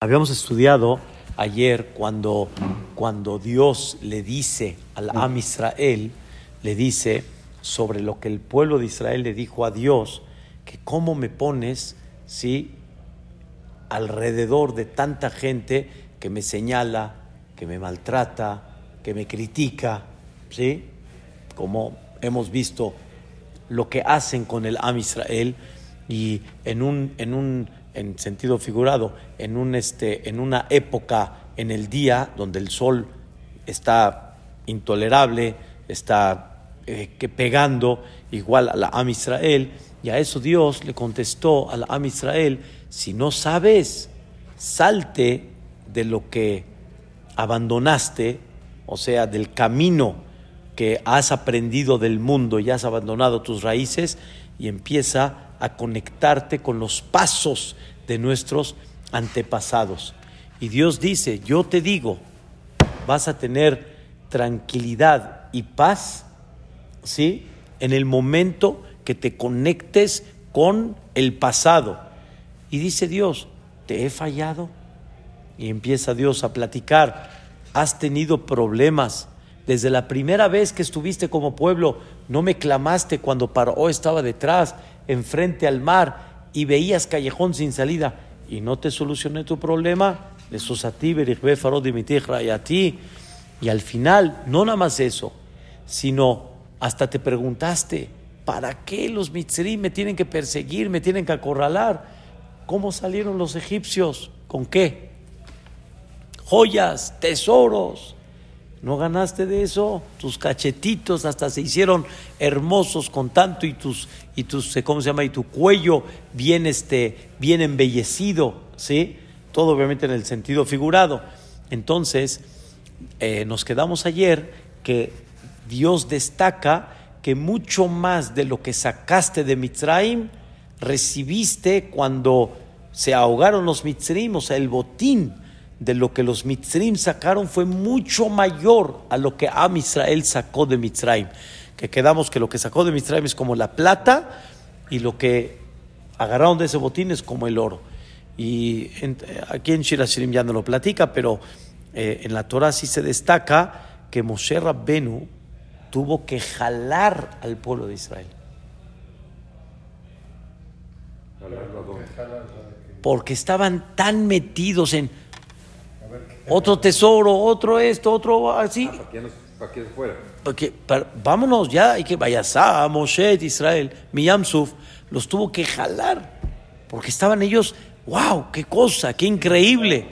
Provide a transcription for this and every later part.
Habíamos estudiado ayer cuando, cuando Dios le dice al Am Israel, le dice sobre lo que el pueblo de Israel le dijo a Dios, que cómo me pones, ¿sí? alrededor de tanta gente que me señala, que me maltrata, que me critica, ¿sí? Como hemos visto lo que hacen con el Am Israel y en un, en un en sentido figurado, en, un este, en una época en el día donde el sol está intolerable, está eh, que pegando igual a la Am Israel, y a eso Dios le contestó a la Am Israel, si no sabes, salte de lo que abandonaste, o sea, del camino que has aprendido del mundo y has abandonado tus raíces, y empieza a conectarte con los pasos de nuestros antepasados. Y Dios dice, yo te digo, vas a tener tranquilidad y paz, ¿sí? En el momento que te conectes con el pasado. Y dice Dios, ¿te he fallado? Y empieza Dios a platicar, has tenido problemas. Desde la primera vez que estuviste como pueblo, no me clamaste cuando Paró estaba detrás enfrente al mar y veías callejón sin salida y no te solucioné tu problema, y a ti. Y al final, no nada más eso, sino hasta te preguntaste, ¿para qué los mitzrim me tienen que perseguir, me tienen que acorralar? ¿Cómo salieron los egipcios? ¿Con qué? Joyas, tesoros, ¿No ganaste de eso? Tus cachetitos hasta se hicieron hermosos con tanto y tus, y tus eh, ¿cómo se llama? Y tu cuello bien, este, bien embellecido, ¿sí? Todo obviamente en el sentido figurado. Entonces, eh, nos quedamos ayer que Dios destaca que mucho más de lo que sacaste de Mitzrayim, recibiste cuando se ahogaron los Mitzrayim, o sea, el botín de lo que los Mitzrim sacaron fue mucho mayor a lo que Am Israel sacó de Mitzrayim. Que quedamos que lo que sacó de Mitzrayim es como la plata y lo que agarraron de ese botín es como el oro. Y aquí en Shirashirim ya no lo platica, pero eh, en la Torah sí se destaca que Moshe Rabbenu tuvo que jalar al pueblo de Israel. Porque estaban tan metidos en otro tesoro, otro esto, otro así. Ah, ¿Para qué fuera? Porque, vámonos ya, hay que vayasá, Moshe, Israel, Miyamsuf, los tuvo que jalar, porque estaban ellos, wow, qué cosa, qué increíble.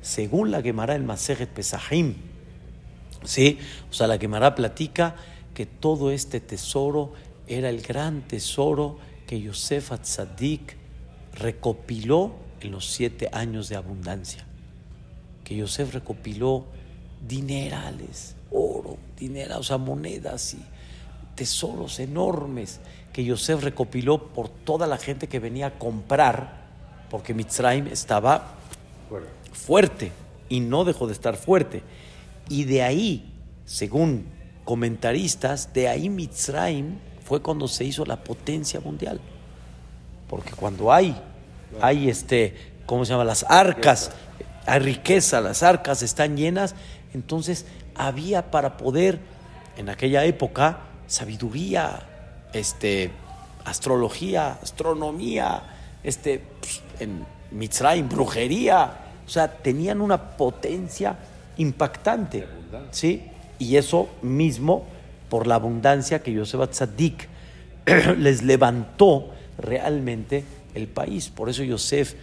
Según la Gemara el Masejet Pesahim, ¿sí? O sea, la Gemara platica que todo este tesoro era el gran tesoro que Yosef Atzadik recopiló en los siete años de abundancia que Yosef recopiló dinerales, oro, dinero, o sea, monedas y tesoros enormes que Yosef recopiló por toda la gente que venía a comprar, porque Mitzrayim estaba fuerte y no dejó de estar fuerte. Y de ahí, según comentaristas, de ahí Mitzrayim fue cuando se hizo la potencia mundial. Porque cuando hay, hay este, ¿cómo se llama? Las arcas hay riqueza, las arcas están llenas, entonces había para poder, en aquella época, sabiduría, este, astrología, astronomía, este, pues, en Mitzrayim, brujería, o sea, tenían una potencia impactante, ¿sí? Y eso mismo, por la abundancia que Yosef Tzadik les levantó realmente el país. Por eso Yosef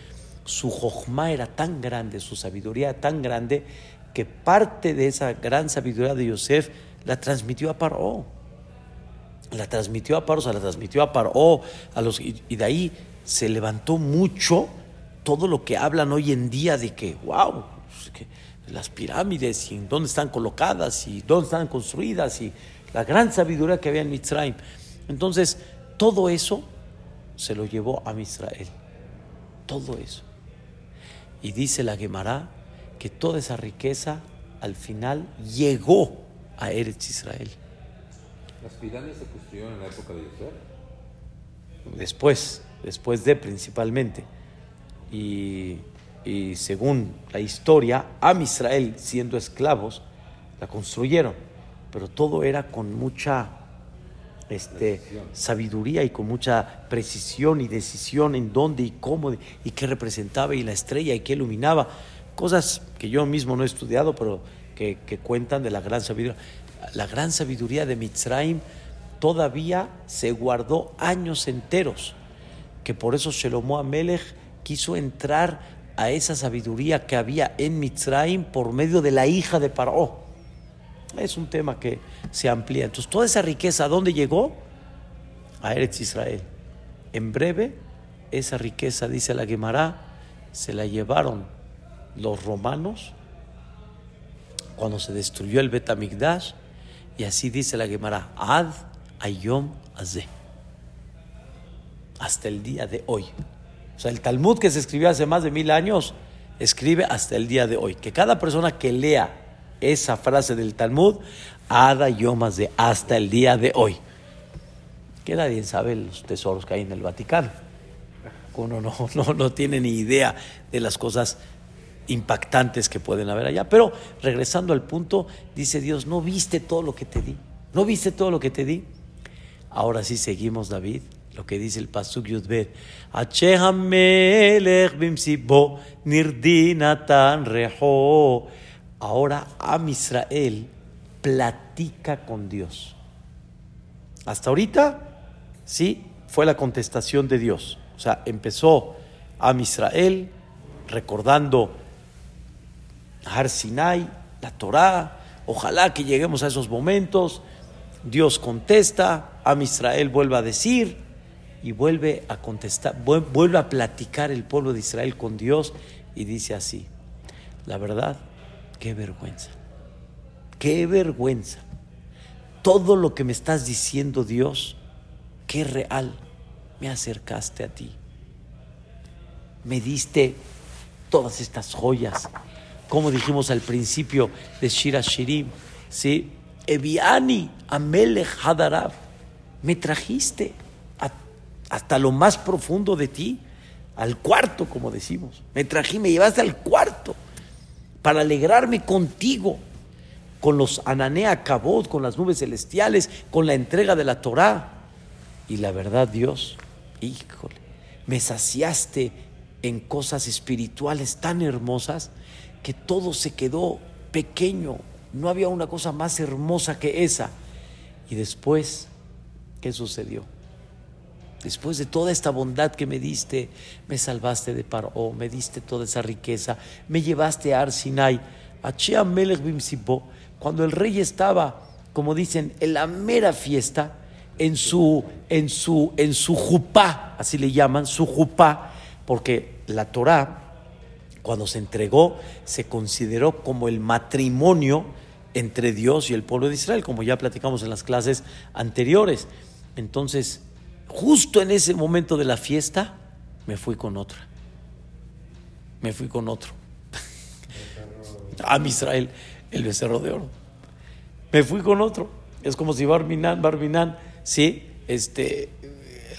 su jojma era tan grande, su sabiduría tan grande, que parte de esa gran sabiduría de Yosef la transmitió a Paró. La transmitió a Paró, o sea, la transmitió a Paró, a los, y, de ahí se levantó mucho todo lo que hablan hoy en día de que, wow, pues, las pirámides y dónde están colocadas y dónde están construidas y la gran sabiduría que había en Mitzrayim. Entonces, todo eso se lo llevó a Israel. Todo eso. Y dice la Gemara que toda esa riqueza al final llegó a Eretz Israel. ¿Las pirámides se construyeron en la época de Yosef? Después, después de principalmente. Y, y según la historia, Am Israel, siendo esclavos, la construyeron. Pero todo era con mucha este, sabiduría y con mucha precisión y decisión en dónde y cómo y qué representaba y la estrella y qué iluminaba. Cosas que yo mismo no he estudiado, pero que, que cuentan de la gran sabiduría. La gran sabiduría de Mitzrayim todavía se guardó años enteros, que por eso Shelomo Amelech quiso entrar a esa sabiduría que había en Mitzrayim por medio de la hija de Paró. Es un tema que se amplía. Entonces, toda esa riqueza, ¿a dónde llegó? A Eretz Israel. En breve, esa riqueza, dice la Gemara, se la llevaron los romanos cuando se destruyó el Betamigdash, y así dice la Gemara, Ad Ayom Azeh. Hasta el día de hoy. O sea, el Talmud que se escribió hace más de mil años, escribe hasta el día de hoy. Que cada persona que lea esa frase del Talmud, Ada Yomas de hasta el día de hoy. Que nadie sabe los tesoros que hay en el Vaticano. Uno no, no, no tiene ni idea de las cosas impactantes que pueden haber allá. Pero regresando al punto, dice Dios, ¿no viste todo lo que te di? ¿No viste todo lo que te di? Ahora sí seguimos, David, lo que dice el Pasuk Yudbet. nirdinatan rejo. Ahora Am Israel platica con Dios. Hasta ahorita, sí, fue la contestación de Dios. O sea, empezó Am Israel recordando Har Sinai, la Torah. Ojalá que lleguemos a esos momentos. Dios contesta, Am Israel vuelve a decir y vuelve a contestar, vuelve a platicar el pueblo de Israel con Dios y dice así: La verdad, Qué vergüenza. Qué vergüenza. Todo lo que me estás diciendo, Dios, qué real. Me acercaste a ti. Me diste todas estas joyas. Como dijimos al principio de Shira Shirim, ¿sí? Eviani, Amelech Hadarav. Me trajiste hasta lo más profundo de ti, al cuarto, como decimos. Me trajiste, me llevaste al cuarto para alegrarme contigo, con los Ananea Cabot, con las nubes celestiales, con la entrega de la Torá. Y la verdad, Dios, híjole, me saciaste en cosas espirituales tan hermosas que todo se quedó pequeño. No había una cosa más hermosa que esa. Y después, ¿qué sucedió? Después de toda esta bondad que me diste, me salvaste de Paró, me diste toda esa riqueza, me llevaste a Arsinai, a Melech cuando el rey estaba, como dicen, en la mera fiesta, en su, en su, en su jupá, así le llaman, su jupá, porque la Torá, cuando se entregó, se consideró como el matrimonio entre Dios y el pueblo de Israel, como ya platicamos en las clases anteriores. Entonces, justo en ese momento de la fiesta, me fui con otra. Me fui con otro. A Israel, el becerro de oro. Me fui con otro. Es como si Barminan, Barminan, sí, este,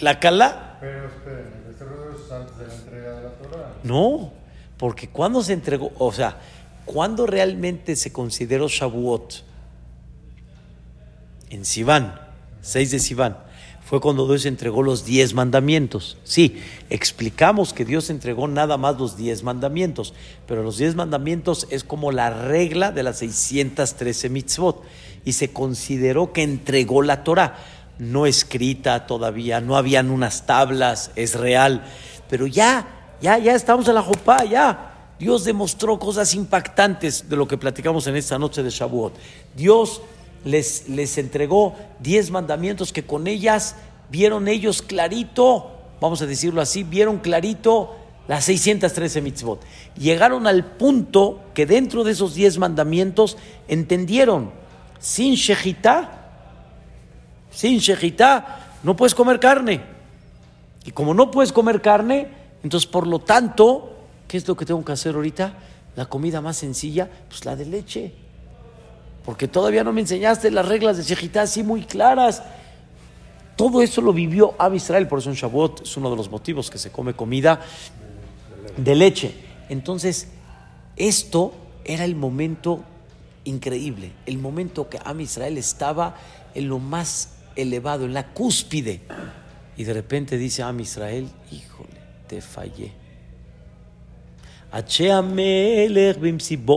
la cala. Pero esperen, ¿el becerro de oro es antes de la entrega de la Torah? No, porque cuando se entregó, o sea, cuando realmente se consideró Shavuot en Sivan, 6 de Sivan, fue cuando Dios entregó los diez mandamientos. Sí, explicamos que Dios entregó nada más los diez mandamientos, pero los diez mandamientos es como la regla de las 613 mitzvot y se consideró que entregó la Torah, no escrita todavía, no habían unas tablas, es real, pero ya, ya, ya estamos en la Jopá, ya. Dios demostró cosas impactantes de lo que platicamos en esta noche de Shavuot. Dios les, les entregó diez mandamientos que con ellas vieron ellos clarito, vamos a decirlo así, vieron clarito las 613 mitzvot. Llegaron al punto que dentro de esos diez mandamientos entendieron, sin shejitá, sin shejitá, no puedes comer carne. Y como no puedes comer carne, entonces por lo tanto, ¿qué es lo que tengo que hacer ahorita? La comida más sencilla, pues la de leche porque todavía no me enseñaste las reglas de Shejitá así muy claras. Todo eso lo vivió Ab Israel, por eso en Shavuot es uno de los motivos que se come comida de leche. Entonces, esto era el momento increíble, el momento que Am Israel estaba en lo más elevado, en la cúspide. Y de repente dice Am Israel, híjole, te fallé.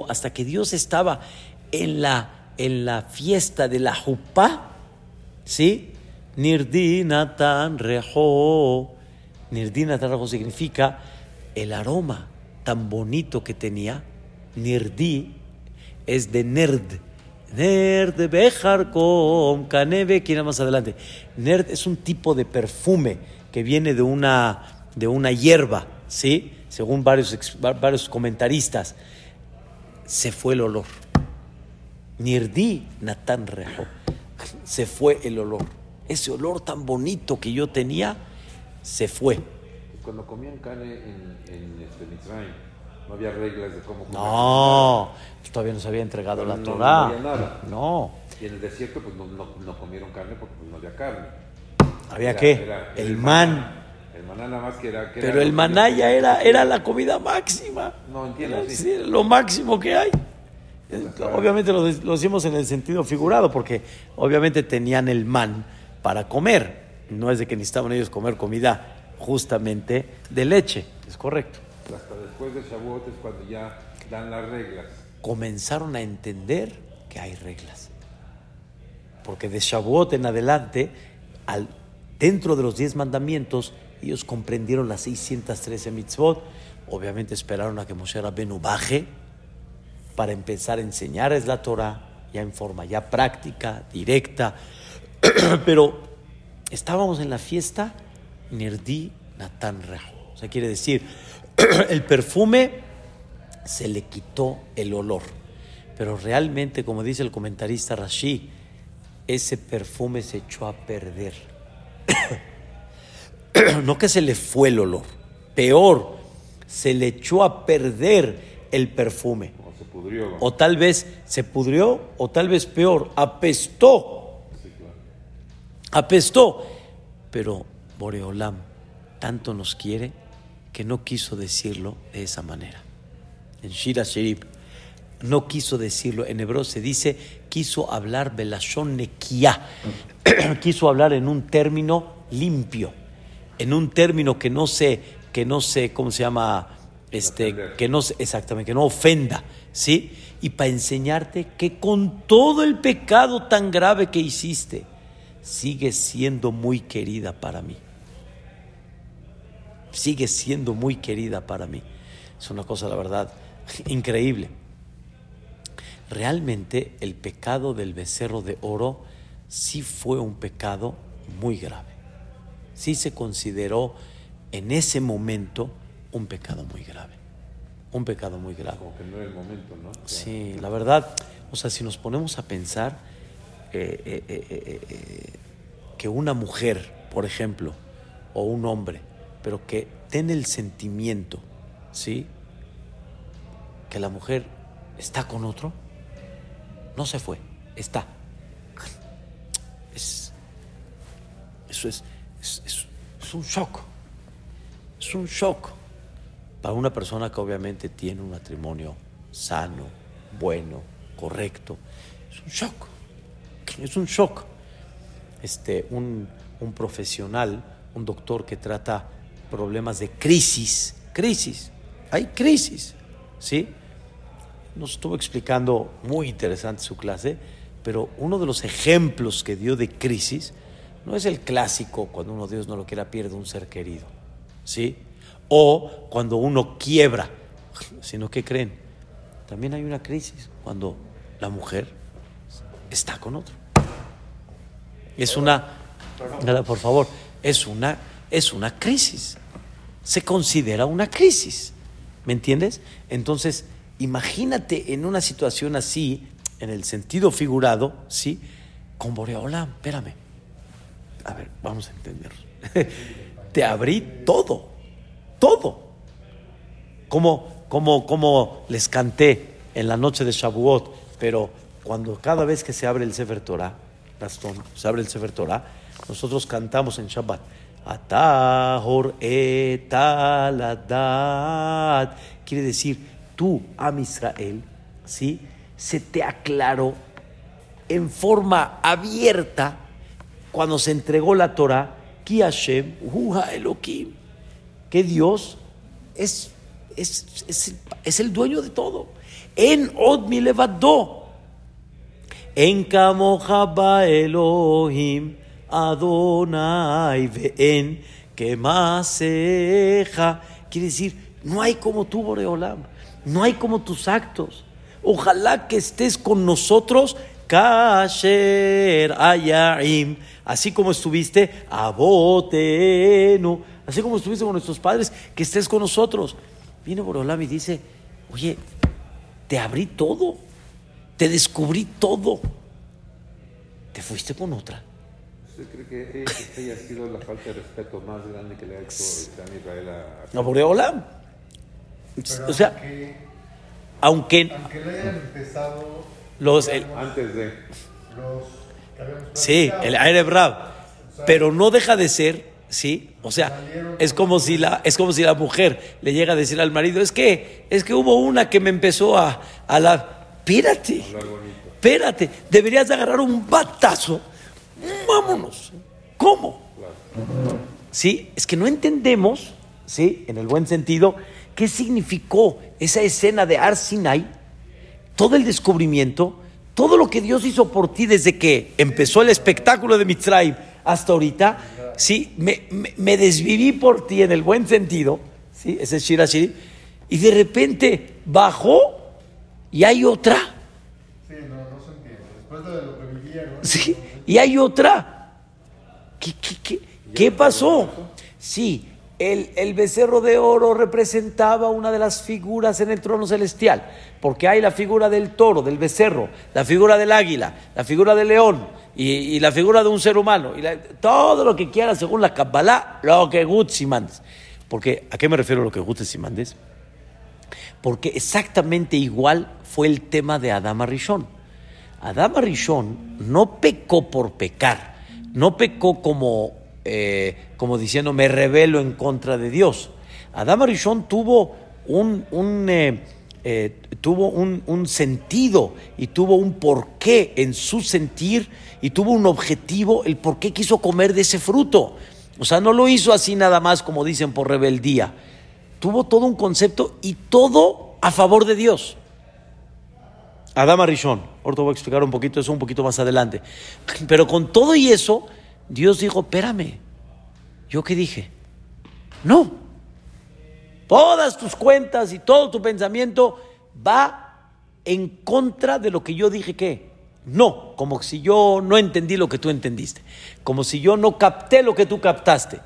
Hasta que Dios estaba en la, en la fiesta de la Jupá, ¿sí? Nirdi Natan Rejo. Nirdi Natan Rejo significa el aroma tan bonito que tenía. Nirdi es de nerd. Nerd bejar con caneve, que más adelante. Nerd es un tipo de perfume que viene de una, de una hierba, ¿sí? Según varios, varios comentaristas, se fue el olor. Nirdi Natán Rejo. Se fue el olor. Ese olor tan bonito que yo tenía, se fue. Cuando comían carne en, en este, no había reglas de cómo comer. No, todavía no se había entregado la no, Torah. No había nada. No. Y en el desierto pues no, no, no comieron carne porque pues, no había carne. ¿Había Era- qué? era el man. El maná nada más que era... que era Pero lo el maná ya era, era la comida máxima. No, entiendo, Era, sí, lo máximo que hay. Obviamente lo, lo decimos en el sentido figurado, porque obviamente tenían el man para comer. No es de que necesitaban ellos comer comida justamente de leche. Es correcto. Hasta después de Shavuot es cuando ya dan las reglas. Comenzaron a entender que hay reglas. Porque de Shavuot en adelante, al, dentro de los diez mandamientos, ellos comprendieron las 613 mitzvot. Obviamente esperaron a que Moshe Rabbenu baje para empezar a enseñarles la Torah ya en forma ya práctica, directa. Pero estábamos en la fiesta Nirdi Natan Rejo. O sea, quiere decir, el perfume se le quitó el olor. Pero realmente, como dice el comentarista Rashi, ese perfume se echó a perder. no que se le fue el olor, peor, se le echó a perder el perfume. O se pudrió. O tal vez se pudrió, o tal vez peor, apestó. Apestó. Pero Boreolam tanto nos quiere que no quiso decirlo de esa manera. En Shira Sherib no quiso decirlo. En hebreo se dice, quiso hablar Belashon Nekiah. quiso hablar en un término limpio, en un término que no se, que no se, ¿cómo se llama? Este, que no exactamente, que no ofenda, ¿sí? Y para enseñarte que con todo el pecado tan grave que hiciste, sigues siendo muy querida para mí. Sigues siendo muy querida para mí. Es una cosa, la verdad, increíble. Realmente el pecado del becerro de oro sí fue un pecado muy grave. Sí se consideró en ese momento un pecado muy grave. Un pecado muy grave. Como que no era el momento, ¿no? Sí, la verdad, o sea, si nos ponemos a pensar eh, eh, eh, que una mujer, por ejemplo, o un hombre, pero que tiene el sentimiento, ¿sí? Que la mujer está con otro, no se fue, está. Es, eso es, es, es- es un shock, es un shock para una persona que obviamente tiene un matrimonio sano, bueno, correcto, es un shock. Es un shock. Este, un, un profesional, un doctor que trata problemas de crisis, crisis, hay crisis, ¿sí? Nos estuvo explicando muy interesante su clase, pero uno de los ejemplos que dio de crisis no es el clásico cuando uno, Dios no lo quiera, pierde un ser querido, ¿sí? O cuando uno quiebra, sino que creen, también hay una crisis cuando la mujer está con otro. Es una, Nada, por favor, es una, es una crisis. Se considera una crisis. ¿Me entiendes? Entonces, imagínate en una situación así, en el sentido figurado, ¿sí? Con Boreolam, espérame. A ver, vamos a entender. Te abrí todo, todo. Como, como, como les canté en la noche de Shavuot, pero cuando cada vez que se abre el Sefer Torah, se abre el Sefer Torah, nosotros cantamos en Shabbat. Atahor etaladat quiere decir, tú, Am Israel, ¿sí? Se te aclaró en forma abierta cuando se entregó la Torah, Ki Hashem, Elohim, que Dios es, es, es, el dueño de todo. En Od mi levadó. En Kamoja Elohim, Adonai ve'en, que maseja. Quiere decir, no hay como tú, Boreolam. No hay como tus actos. Ojalá que estés con nosotros, Kasher Ayaim, así como estuviste, Abotenu, así como estuviste con nuestros padres, que estés con nosotros. Viene Boreolam y dice, oye, te abrí todo, te descubrí todo. Te fuiste con otra. ¿Usted cree que esta haya sido la falta de respeto más grande que le ha hecho Israel a... A Boreolam. O sea, aunque, aunque aunque le hayan empezado los, el- Antes de... los que habíamos Sí, el Aire Brab. Pero no deja de ser, ¿sí? O sea, es como si la, es como si la mujer le llega a decir al marido, es que, es que hubo una que me empezó a, a la. Espérate, espérate, deberías de agarrar un batazo. Vámonos. ¿Cómo? Sí, es que no entendemos, sí, en el buen sentido, qué significó esa escena de Ar Sinai, todo el descubrimiento, todo lo que Dios hizo por ti desde que empezó el espectáculo de Mitzrayim hasta ahorita, sí, me, me- me desviví por ti en el buen sentido, sí, ese es Shira Shiri, y de repente bajó y hay otra, Sí, no, no se entiende. Después de lo que vivía, ¿no? sí, y hay otra. ¿Qué, qué, qué, qué pasó? Sí, el, el becerro de oro representaba una de las figuras en el trono celestial, porque hay la figura del toro, del becerro, la figura del águila, la figura del león y, y la figura de un ser humano, y todo lo que quieras según la Kabbalah, lo que Gutsi mandes. Porque, ¿a qué me refiero lo que Gutsi mandes? Porque exactamente igual fue el tema de Adama Rishon. Adama Rishon no pecó por pecar, no pecó como, eh, como diciendo me rebelo en contra de Dios. Adama Rishon tuvo un, un, eh, eh, tuvo un, un sentido y tuvo un porqué en su sentir y tuvo un objetivo, el por qué quiso comer de ese fruto. O sea, no lo hizo así nada más como dicen por rebeldía. Tuvo todo un concepto y todo a favor de Dios. Adama Rishon. Ahorita voy a explicar un poquito eso un poquito más adelante. Pero con todo y eso, Dios dijo, espérame, ¿yo qué dije? No. Todas tus cuentas y todo tu pensamiento va en contra de lo que yo dije que. No, como si yo no entendí lo que tú entendiste. Como si yo no capté lo que tú captaste.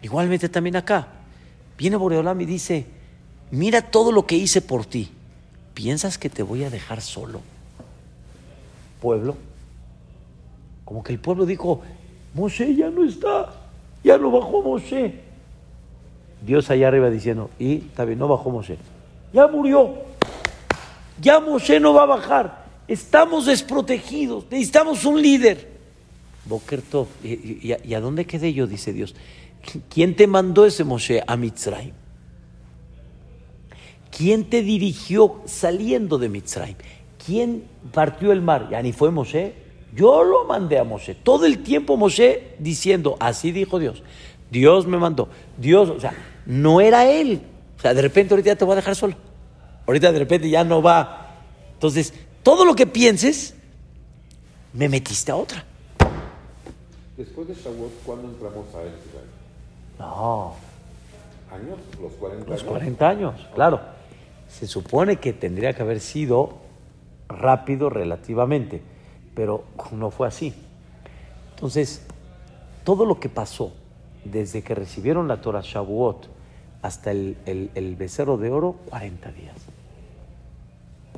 Igualmente también acá. Viene Boreolam y dice, mira todo lo que hice por ti. ¿Piensas que te voy a dejar solo? Pueblo. Como que el pueblo dijo, Moshe ya no está, ya no bajó Moshe. Dios allá arriba diciendo, y está bien, no bajó Moshe. Ya murió. Ya Moshe no va a bajar. Estamos desprotegidos. Necesitamos un líder. Boker Tov. ¿Y, y- y a dónde quedé yo? Dice Dios. ¿Quién te mandó ese Moshe a Mitzrayim? ¿Quién te dirigió saliendo de Mitzrayim? ¿Quién partió el mar? Ya ni fue Moshe. Yo lo mandé a Moshe. Todo el tiempo Moshe diciendo, así dijo Dios. Dios me mandó. Dios, o sea, no era él. O sea, de repente ahorita ya te voy a dejar solo. Ahorita de repente ya no va. Entonces, todo lo que pienses, me metiste a otra. Después de Shavuot, ¿cuándo entramos a Israel? No, ¿Años? ¿Los 40 los años? 40 años, claro. Se supone que tendría que haber sido rápido relativamente, pero no fue así. Entonces, todo lo que pasó desde que recibieron la Torah Shavuot hasta el, el- el becerro de oro, 40 días.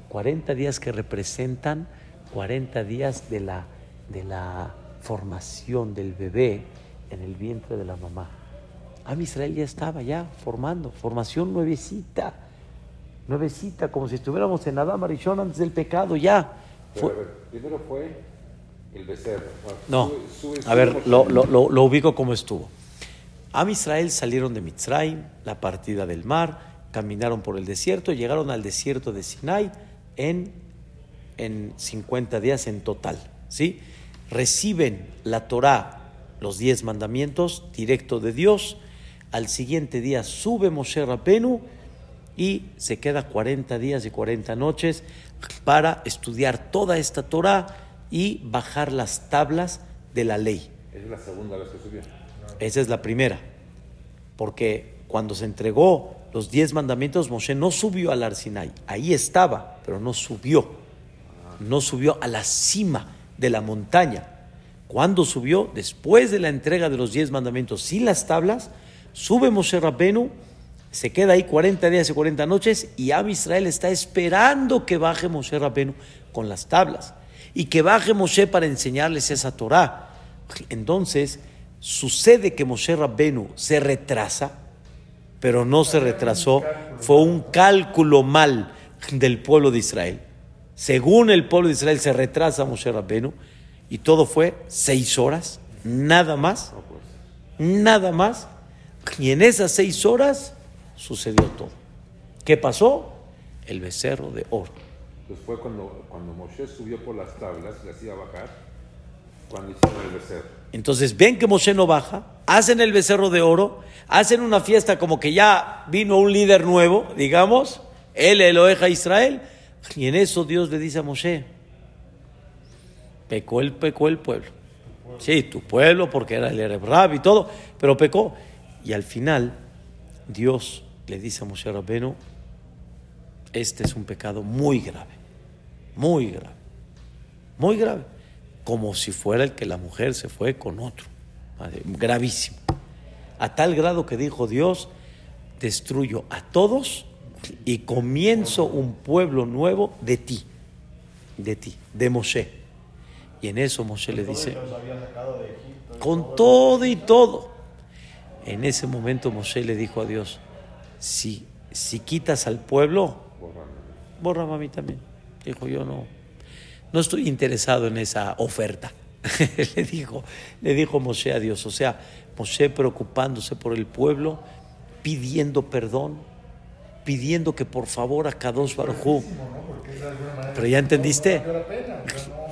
40 días que representan 40 días de la, de la formación del bebé en el vientre de la mamá. Am Israel ya estaba ya formando, formación nuevecita, nuevecita, como si estuviéramos en Adam Arishon antes del pecado, ya. Fue- primero fue el becerro. no, Sube- sube- a ver, lo, lo, lo, lo ubico como estuvo. Am Israel salieron de Mitzrayim, la partida del mar, caminaron por el desierto, llegaron al desierto de Sinai en, en 50 días en total. ¿sí? Reciben la Torá, los 10 mandamientos, directo de Dios. Al siguiente día sube Moshe Rabenu y se queda 40 días y 40 noches para estudiar toda esta Torah y bajar las tablas de la ley. Es la segunda vez que subió. Esa es la primera. Porque cuando se entregó los diez mandamientos, Moshe no subió al Arsinai. Ahí estaba, pero no subió. No subió a la cima de la montaña. Cuando subió, después de la entrega de los diez mandamientos sin las tablas, sube Moshe Rabbenu, se queda ahí 40 días y 40 noches y Ab Israel está esperando que baje Moshe Rabbenu con las tablas y que baje Moshe para enseñarles esa Torah. Entonces, sucede que Moshe Rabbenu se retrasa, pero no se retrasó, fue un cálculo mal del pueblo de Israel. Según el pueblo de Israel se retrasa Moshe Rabbenu y todo fue seis horas, nada más, nada más. Y en esas seis horas sucedió todo. ¿Qué pasó? El becerro de oro. Entonces fue cuando, cuando Moshe subió por las tablas, le hacía bajar, cuando hicieron el becerro. Entonces ven que Moshe no baja, hacen el becerro de oro, hacen una fiesta como que ya vino un líder nuevo, digamos, él Eloeja Israel, y en eso Dios le dice a Moshe, pecó el, pecó el pueblo. Sí, tu pueblo, porque era el Erebrab y todo, pero pecó. Y al final, Dios le dice a Moshe Rabbenu, este es un pecado muy grave, muy grave, muy grave, como si fuera el que la mujer se fue con otro, gravísimo. A tal grado que dijo Dios, destruyo a todos y comienzo un pueblo nuevo de ti, de ti, de Moshe. Y en eso Moshe le dice, con todo y todo. En ese momento Moshe le dijo a Dios, si, si quitas al pueblo, bórrame a mí también. Dijo, yo no, no estoy interesado en esa oferta. le, dijo, le dijo Moshe a Dios. O sea, Moshe preocupándose por el pueblo, pidiendo perdón, pidiendo que por favor a Kadosh Baruj Pero ya entendiste,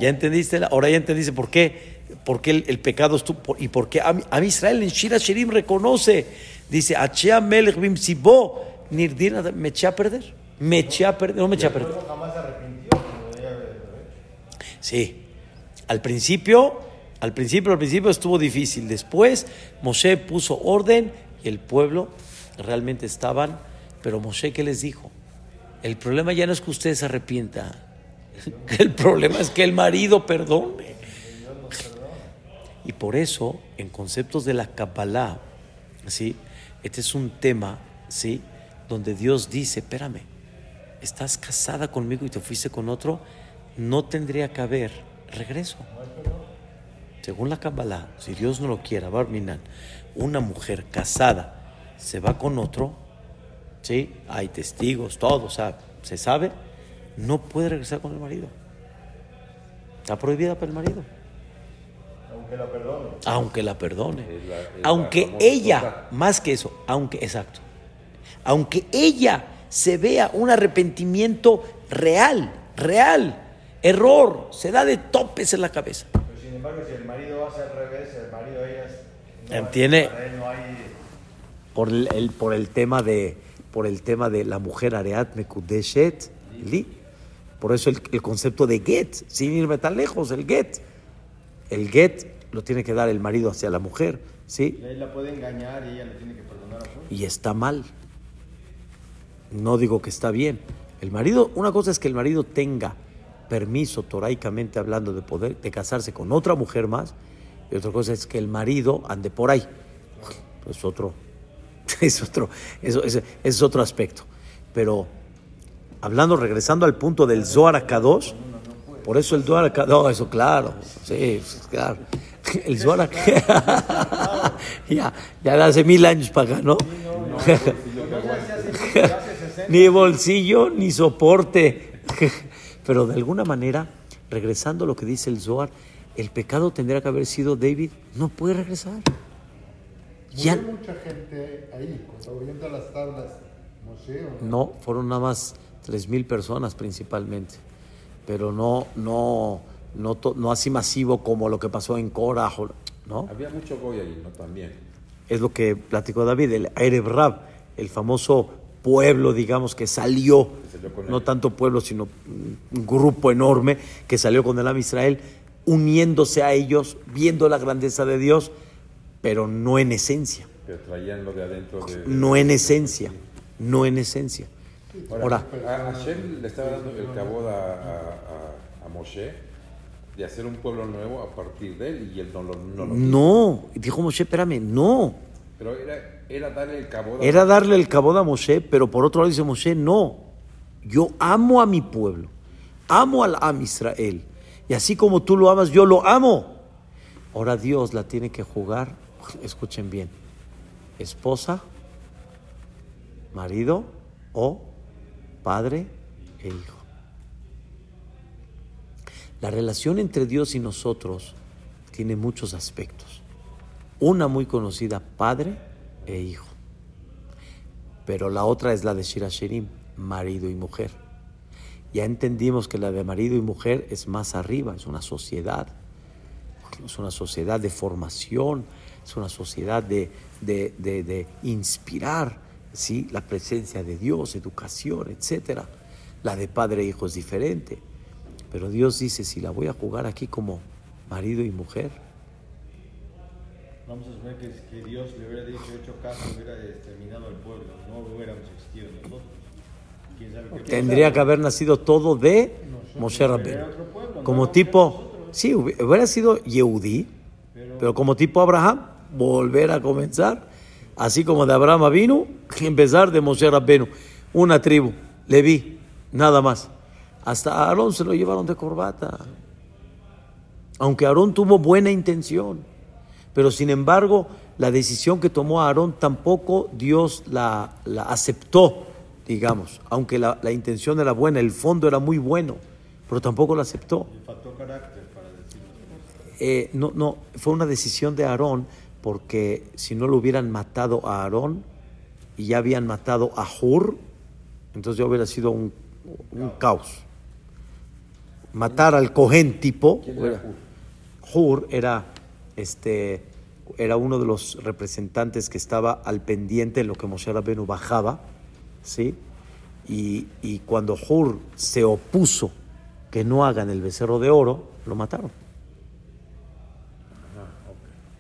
ya entendiste, ahora ya entendiste por qué, por qué el, el pecado estuvo, y por qué a, a Israel en Shira Shirim reconoce, dice, Achea Melech Bim Sibo, Nirdina, me eché a perder, me eché a perder, no me eché a perder. Sí, al principio, al principio, al principio estuvo difícil. Después Moshe puso orden y el pueblo realmente estaban. Pero Moshe, ¿qué les dijo? El problema ya no es que usted se arrepienta. El problema es que el marido perdone. Y por eso, en conceptos de la Kabbalah, ¿sí? Este es un tema ¿sí? donde Dios dice: Espérame, estás casada conmigo y te fuiste con otro, no tendría que haber regreso. Según la Kabbalah, si Dios no lo quiera, Barminan, una mujer casada se va con otro, ¿sí? hay testigos, todo, o sea, se sabe, no puede regresar con el marido. Está prohibida para el marido. Aunque la perdone. Aunque la perdone. Es la- es la aunque famosa ella, cosa. más que eso, aunque, exacto, aunque ella se vea un arrepentimiento real, real, error, se da de topes en la cabeza. Pero sin embargo, si el marido hace al revés, el marido de ellas. no hay- Tiene- para él no hay. por el, el- por el tema de por el tema de la mujer Areat Mekudeshet Li. Por eso el, el concepto de get, sin irme tan lejos, el get. El get lo tiene que dar el marido hacia la mujer, ¿sí? Y ahí la puede engañar y ella le tiene que perdonar. Y está mal. No digo que está bien. El marido, una cosa es que el marido tenga permiso toraicamente hablando de poder de casarse con otra mujer más y otra cosa es que el marido ande por ahí. Es otro es otro es, es otro aspecto. Pero hablando regresando al punto del Zohar Akadosh, por eso el Zohar Akadosh, no, eso claro. Sí, claro. El Zohar ya ya de hace mil años para acá, ¿no? ni bolsillo ni soporte. Pero de alguna manera, regresando a lo que dice el Zohar, el pecado tendría que haber sido David, no puede regresar. Ya, mucha gente ahí, cuando las tablas Moshe o no? No, fueron nada más tres mil personas principalmente, pero no, no, no, to- no así masivo como lo que pasó en Korah, ¿no? Había mucho goy ahí, ¿no? También. Es lo que platicó David, el Erev Rab, el famoso pueblo, digamos, que salió, Que salió no tanto pueblo, sino un grupo enorme que salió con el Am Israel, uniéndose a ellos, viendo la grandeza de Dios, pero no en esencia, Que traían lo de adentro de... no en esencia, no en esencia. Ahora, a Hashem le estaba dando el a, a- a Moshe de hacer un pueblo nuevo a partir de él y él no lo, no lo no, dijo Moshe, espérame, no. Pero era, era darle el cabod a Era darle el cabo a Moshe, pero por otro lado dice Moshe, no, yo amo a mi pueblo, amo al Am Israel, y así como tú lo amas, yo lo amo. Ahora Dios la tiene que jugar, escuchen bien, esposa, marido o padre e hijo. La relación entre Dios y nosotros tiene muchos aspectos. Una muy conocida, padre e hijo. Pero la otra es la de Shirashirim, marido y mujer. Ya entendimos que la de marido y mujer es más arriba, es una sociedad. Es una sociedad de formación, es una sociedad de, de- de- de inspirar ¿sí? la presencia de Dios, educación, etc. La de padre e hijo es diferente. Pero Dios dice, si la voy a jugar aquí como marido y mujer, Vamos a suponer que, que Dios le hubiera dicho, hecho caso, hubiera exterminado al pueblo, no hubiéramos existido nosotros. ¿Quién sabe qué Tendría que haber nacido todo de Moshe Era Rabbeinu. Como no, tipo, sí, hubi- hubiera sido Yehudí, pero como tipo Abraham, volver a comenzar, así como de Abraham vino, empezar de Moshe Rabbeinu, una tribu, Leví, nada más. Hasta Aarón se lo llevaron de corbata. Aunque Aarón tuvo buena intención, pero sin embargo la decisión que tomó Aarón tampoco Dios la, aceptó, digamos, aunque la, intención era buena, el fondo era muy bueno, pero tampoco la aceptó. Eh, no, no, fue una decisión de Aarón porque si no lo hubieran matado a Aarón y ya habían matado a Hur, entonces ya hubiera sido un caos. Matar al Cohen tipo. ¿Quién era Hur? Hur era, este, era uno de los representantes que estaba al pendiente de lo que Moshe Rabbeinu bajaba, ¿sí? Y, y cuando Hur se opuso que no hagan el becerro de oro, lo mataron.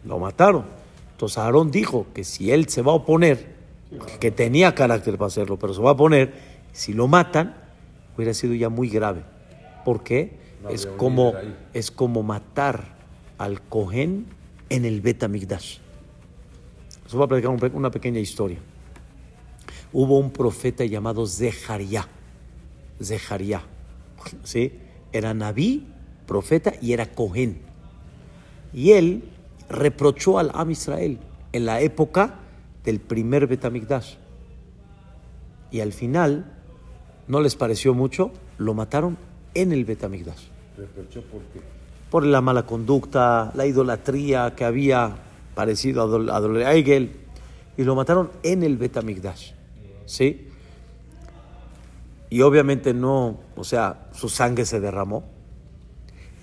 Lo mataron. Entonces Aarón dijo que si él se va a oponer, que tenía carácter para hacerlo, pero se va a oponer, si lo matan, hubiera sido ya muy grave. ¿Por qué? No es, como, es como matar al Cohen en el Bet Amigdash. Les voy a platicar una pequeña historia. Hubo un profeta llamado Zeharia. Zeharia. ¿Sí? Era Nabí, profeta, y era Cohen. Y él reprochó al Am Israel en la época del primer Betamigdash. Y al final, no les pareció mucho, lo mataron en el Betamigdash. Reprochó porque Por la mala conducta, la idolatría que había parecido a Dol- a Dol- a Egel, y lo mataron en el Betamigdash. ¿Sí? Y obviamente no, o sea, su sangre se derramó.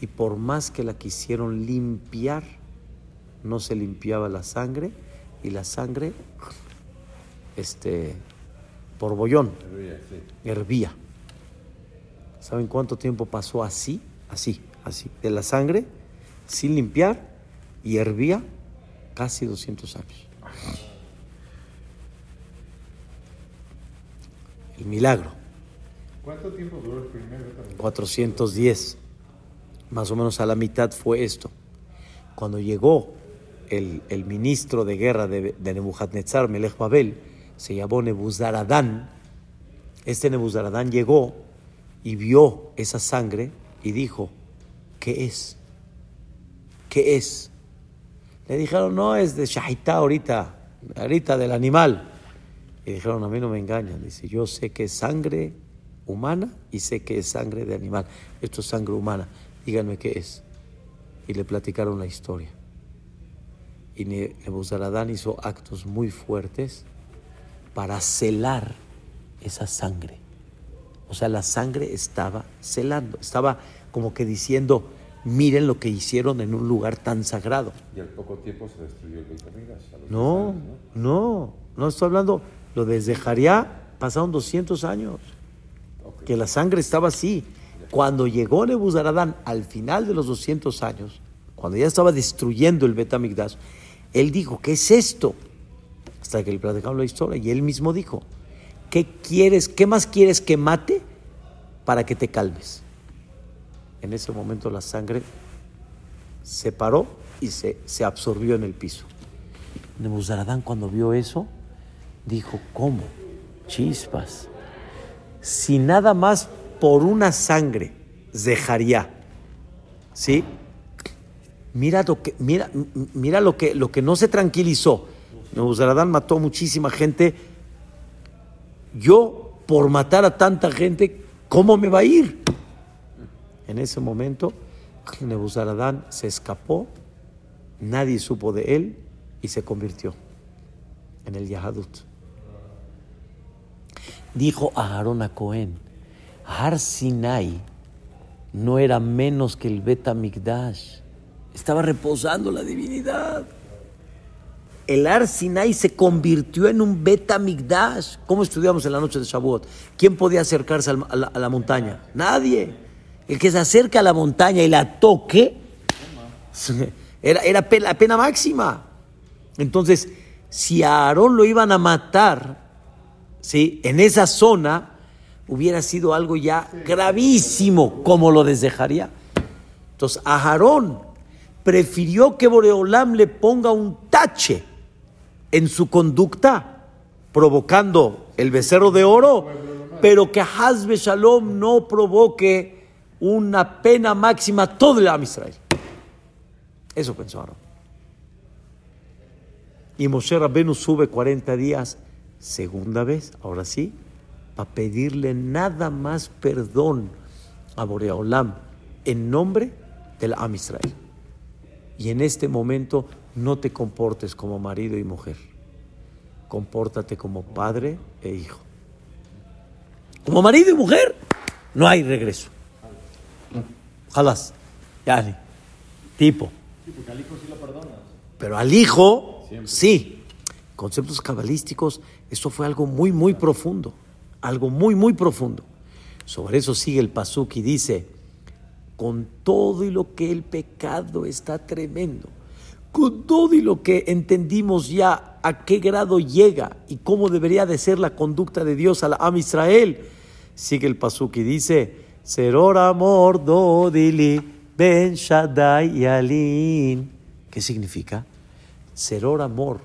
Y por más que la quisieron limpiar, no se limpiaba la sangre y la sangre, este, por bollón, hervía, sí. hervía. ¿Saben cuánto tiempo pasó así? Así, así, de la sangre, sin limpiar y hervía casi 200 años. El milagro. ¿Cuánto tiempo duró el primer Betamigdash? 410. Más o menos a la mitad fue esto. Cuando llegó el, el ministro de guerra de, de Nebuchadnezzar, Melech Babel, se llamó Nebuzaradán. Este Nebuzaradán llegó y vio esa sangre y dijo, ¿qué es? ¿Qué es? Le dijeron, no, es de Shahitá ahorita, ahorita del animal. Y dijeron, a mí no me engañan. Dice, yo sé que es sangre humana y sé que es sangre de animal. Esto es sangre humana. Díganme qué es. Y le platicaron la historia. Y Ne- Nebuzaradán hizo actos muy fuertes para celar esa sangre. O sea, la sangre estaba celando, estaba como que diciendo, miren lo que hicieron en un lugar tan sagrado. Y al poco tiempo se destruyó el Beit No, no, no estoy hablando, lo desde Jaría pasaron 200 años, que la sangre estaba así. Cuando llegó Nebuzaradán al final de los 200 años, cuando ya estaba destruyendo el Betamigdash, él dijo, ¿qué es esto? Hasta que le platicaron la historia y él mismo dijo, ¿qué quieres, qué más quieres que mate para que te calmes? En ese momento la sangre se paró y se, se absorbió en el piso. Nebuzaradán cuando vio eso, dijo, ¿cómo? Chispas. Si nada más por una sangre dejaría, ¿sí? Mira lo que, mira, mira lo que, lo que no se tranquilizó. Nebuzaradán mató muchísima gente. Yo, por matar a tanta gente, ¿cómo me va a ir? En ese momento, Nebuzaradán se escapó, nadie supo de él y se convirtió en el Yahadut. Dijo a Aarón a Cohen, Har Sinai no era menos que el Bet Mikdash. Estaba reposando la divinidad. El Har Sinai se convirtió en un Bet Mikdash. ¿Cómo estudiamos en la noche de Shavuot? ¿Quién podía acercarse a la, montaña? Nadie. El que se acerca a la montaña y la toque era, era pe- la pena máxima. Entonces, si a Aarón lo iban a matar, ¿sí? en esa zona, hubiera sido algo ya gravísimo, como lo desdejaría. Entonces, a Aarón prefirió que Boreolam le ponga un tache en su conducta, provocando el becerro de oro, pero que Hazbe Shalom no provoque una pena máxima a todo el Am Israel. Eso pensó. Y Moshe Rabbenu sube 40 días, segunda vez, ahora sí, para pedirle nada más perdón a Boreolam en nombre del Am Israel. Y en este momento no te comportes como marido y mujer. Compórtate como padre e hijo. Como marido y mujer, no hay regreso. Jalas. Yani. Tipo. Pero al hijo, sí. Conceptos cabalísticos, esto fue algo muy, muy profundo. Algo muy, muy profundo. Sobre eso sigue el Pasuk y dice, con todo y lo que el pecado está tremendo, y lo que entendimos ya a qué grado llega y cómo debería de ser la conducta de Dios al Am Israel, sigue el Pasuk y dice, Seror amor dodili ben Shaddai yalin. ¿Qué significa? Seror amor,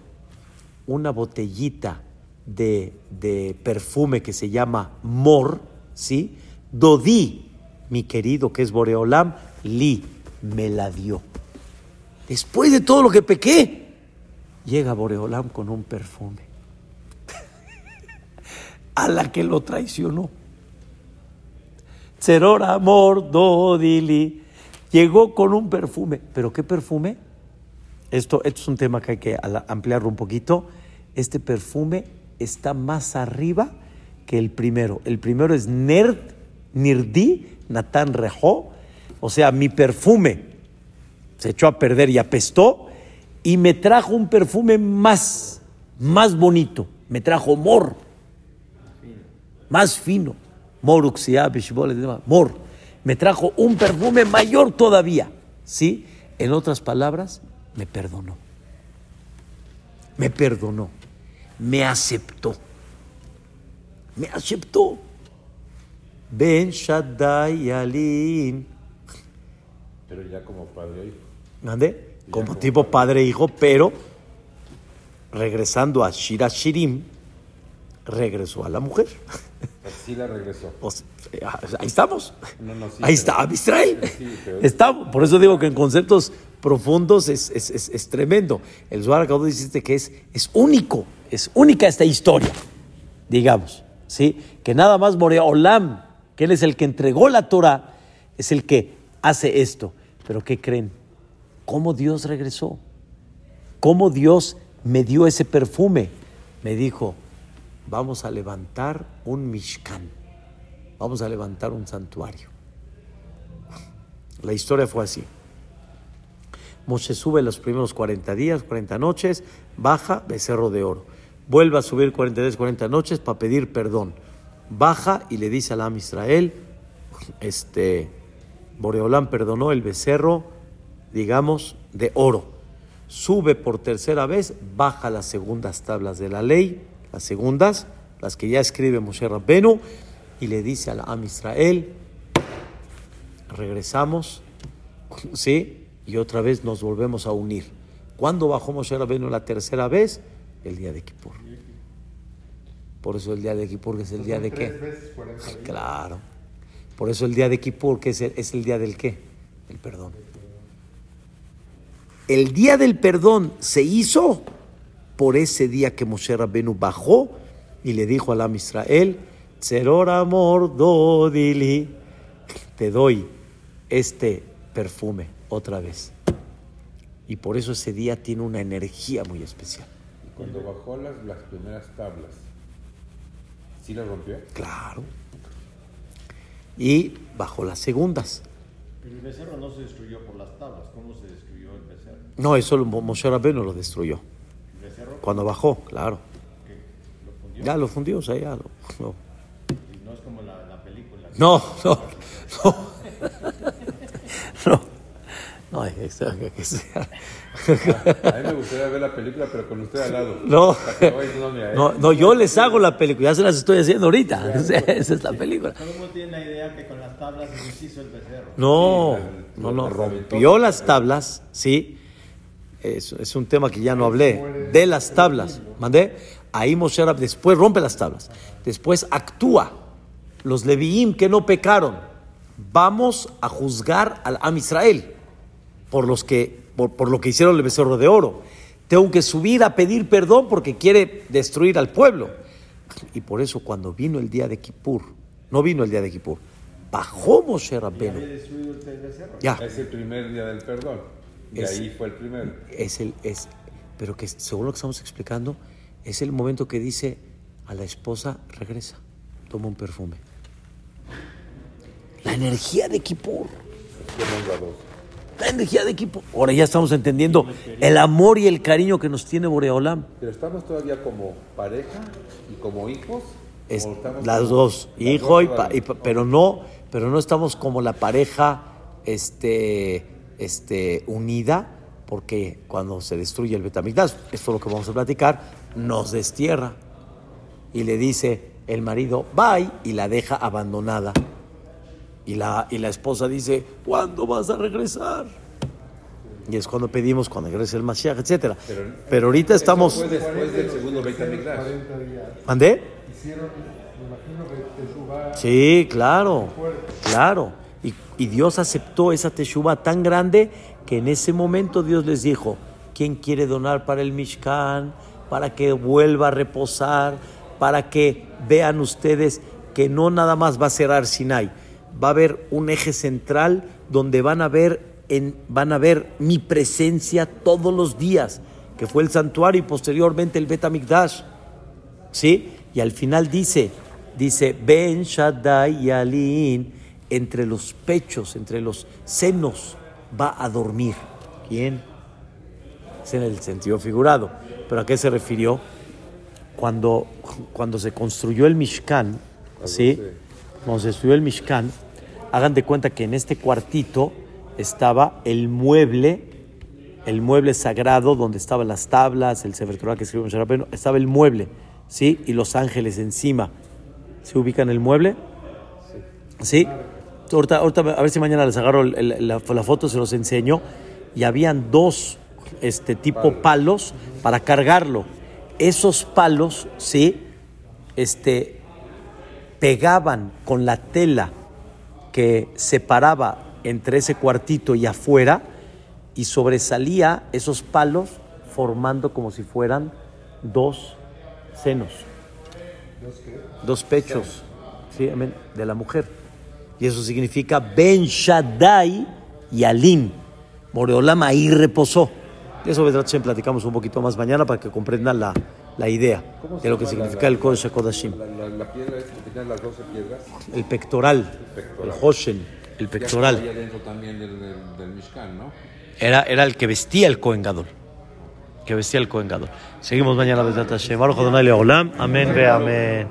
una botellita de, de perfume que se llama mor, ¿sí? Dodi, mi querido que es Boreolam, li, me la dio. Después de todo lo que pequé, llega Boreolam con un perfume. A la que lo traicionó. Seror amor dodili. Llegó con un perfume. ¿Pero qué perfume? Esto, es un tema que hay que ampliarlo un poquito. Este perfume está más arriba que el primero. El primero es Nerd, Nirdi, Natán Rejó. O sea, mi perfume se echó a perder y apestó. Y me trajo un perfume más, más bonito. Me trajo Mor. Más fino. Mor. Mor. Me trajo un perfume mayor todavía. ¿Sí? En otras palabras, me perdonó. Me perdonó. Me aceptó. Me aceptó. Ben Shaddai Alin. Pero ya como padre o hijo. ¿Mande? Como tipo padre e hijo, pero regresando a Shira Shirim, regresó a la mujer. Así la regresó. O sea, ahí estamos. No, no, sí, ahí pero- está, Am Israel. Sí, pero- Estamos. Por eso digo que en conceptos profundos es, es- es- es tremendo. El Zohar acabó de decirte que es, es único, es única esta historia, digamos. ¿sí? Que nada más Morea Olam, que él es el que entregó la Torah, es el que hace esto. Pero ¿qué creen? ¿Cómo Dios regresó? ¿Cómo Dios me dio ese perfume? Me dijo, vamos a levantar un Mishkan, vamos a levantar un santuario. La historia fue así. Moshe sube los primeros 40 días, 40 noches, baja becerro de oro. Vuelve a subir 43, 40 noches para pedir perdón. Baja y le dice al Am Israel, este, Boreolán perdonó el becerro, digamos, de oro. Sube por tercera vez, baja las segundas tablas de la ley, las segundas, las que ya escribe Moshe Rabbenu, y le dice al Am Israel, regresamos, ¿sí? y otra vez nos volvemos a unir. ¿Cuándo bajó Moshe Rabbeinu la tercera vez? El día de Kippur. Por eso el día de Kippur es el día de qué? Tres veces 40 días. Claro. Por eso el día de Kippur que es el, es el día del qué? El perdón. El día del perdón se hizo por ese día que Moshe Rabbeinu bajó y le dijo al Am Israel, Tzeror amor dodili, te doy este perfume otra vez. Y por eso ese día tiene una energía muy especial. Y cuando bajó las, las primeras tablas, ¿sí las rompió? Claro. Y bajo las segundas. Pero el becerro no se destruyó por las tablas. ¿Cómo se destruyó? No, eso lo- Moshe Rabbeinu lo destruyó. El becerro Cuando bajó, claro. que lo fundió. Ya lo fundió, o sea, ya lo... No, Y no es como la, la película. no, no. No. no. No, es- es- A mí me gustaría ver la película, pero con usted al lado. No. Que no, No, no, yo les hago la película, ya se las estoy haciendo ahorita. Esa es la película. Todo el mundo tiene la idea que con las tablas se deshizo el becerro. No, no, no, rompió las tablas, sí. Es, es un tema que ya no hablé. De las tablas, mandé. Ahí Moshe Rab- después rompe las tablas. Después actúa. Los Leviim que no pecaron. Vamos a juzgar al Am Israel por, los que, por, por lo que hicieron el becerro de oro. Tengo que subir a pedir perdón porque quiere destruir al pueblo. Y por eso cuando vino el día de Kippur, no vino el día de Kippur, bajó Moshe Rabbeinu. destruido el becerro. Ya, Es el primer día del perdón. Y Es- ahí fue el primero. es el, es, pero que según lo que estamos explicando, es el momento que dice a la esposa, regresa, toma un perfume. La energía de dos. La energía de Kippur. Ahora ya estamos entendiendo el amor y el cariño que nos tiene Boreolam. Pero estamos todavía como pareja y como hijos. Es- ¿O estamos las como- dos, las hijo y, pa- y pero no, pero no estamos como la pareja este, este, unida, porque cuando se destruye el Betamigdash, esto es lo que vamos a platicar, nos destierra y le dice el marido, bye, y la deja abandonada. Y la, y la esposa dice, ¿cuándo vas a regresar? Y es cuando pedimos, cuando regrese el Mashiach, etcétera. Pero- Pero ahorita estamos... fue después del segundo Beit Hicieron HaMikdash. 40 días. ¿Mandé? Hicieron, me imagino que Teshuvah Sí, claro, claro. Y, Dios aceptó esa teshuva tan grande que en ese momento Dios les dijo, ¿quién quiere donar para el Mishkan? Para que vuelva a reposar, para que vean ustedes que no nada más va a cerrar Sinai, va a haber un eje central donde van a ver, en, van a ver mi presencia todos los días, que fue el santuario y posteriormente el Bet HaMikdash. ¿sí? Y al final dice, dice, Ben Shaddai Yalin, entre los pechos, entre los senos, va a dormir. ¿Quién? Es en el sentido figurado. ¿Pero a qué se refirió? Cuando, cuando se construyó el Mishkan, ¿sí? Cuando se construyó el Mishkan, hagan de cuenta que en este cuartito estaba el mueble, el mueble sagrado donde estaban las tablas, el Sefer Torah que escribió Moshe estaba el mueble, ¿sí? Y los ángeles encima. ¿Se ubican el mueble? ¿Sí? Ahorita, ahorita a ver si mañana les agarro el- el- la, la foto, se los enseño. Y habían dos este, tipo palos para cargarlo. Esos palos, ¿sí? Este, pegaban con la tela que separaba entre ese cuartito y afuera y sobresalía esos palos formando como si fueran dos senos, dos pechos ¿sí? de la mujer. Y eso significa Ben Shaddai y Alin. Moreolam ahí reposó. De eso Vedrat Shem platicamos un poquito más mañana para que comprendan la, la idea ¿Cómo se de lo que significa la- el Kodesh Kodashim. La, piedra esa que tenía las 12 piedras. El pectoral, el Hoshen, el pectoral. estaba ahí adentro también del, del, del Mishkan, ¿no? Era, era el que vestía el Kohen Gadol. Que vestía el Kohen Gadol. Seguimos mañana, Besat Hashem. Amén ve amén.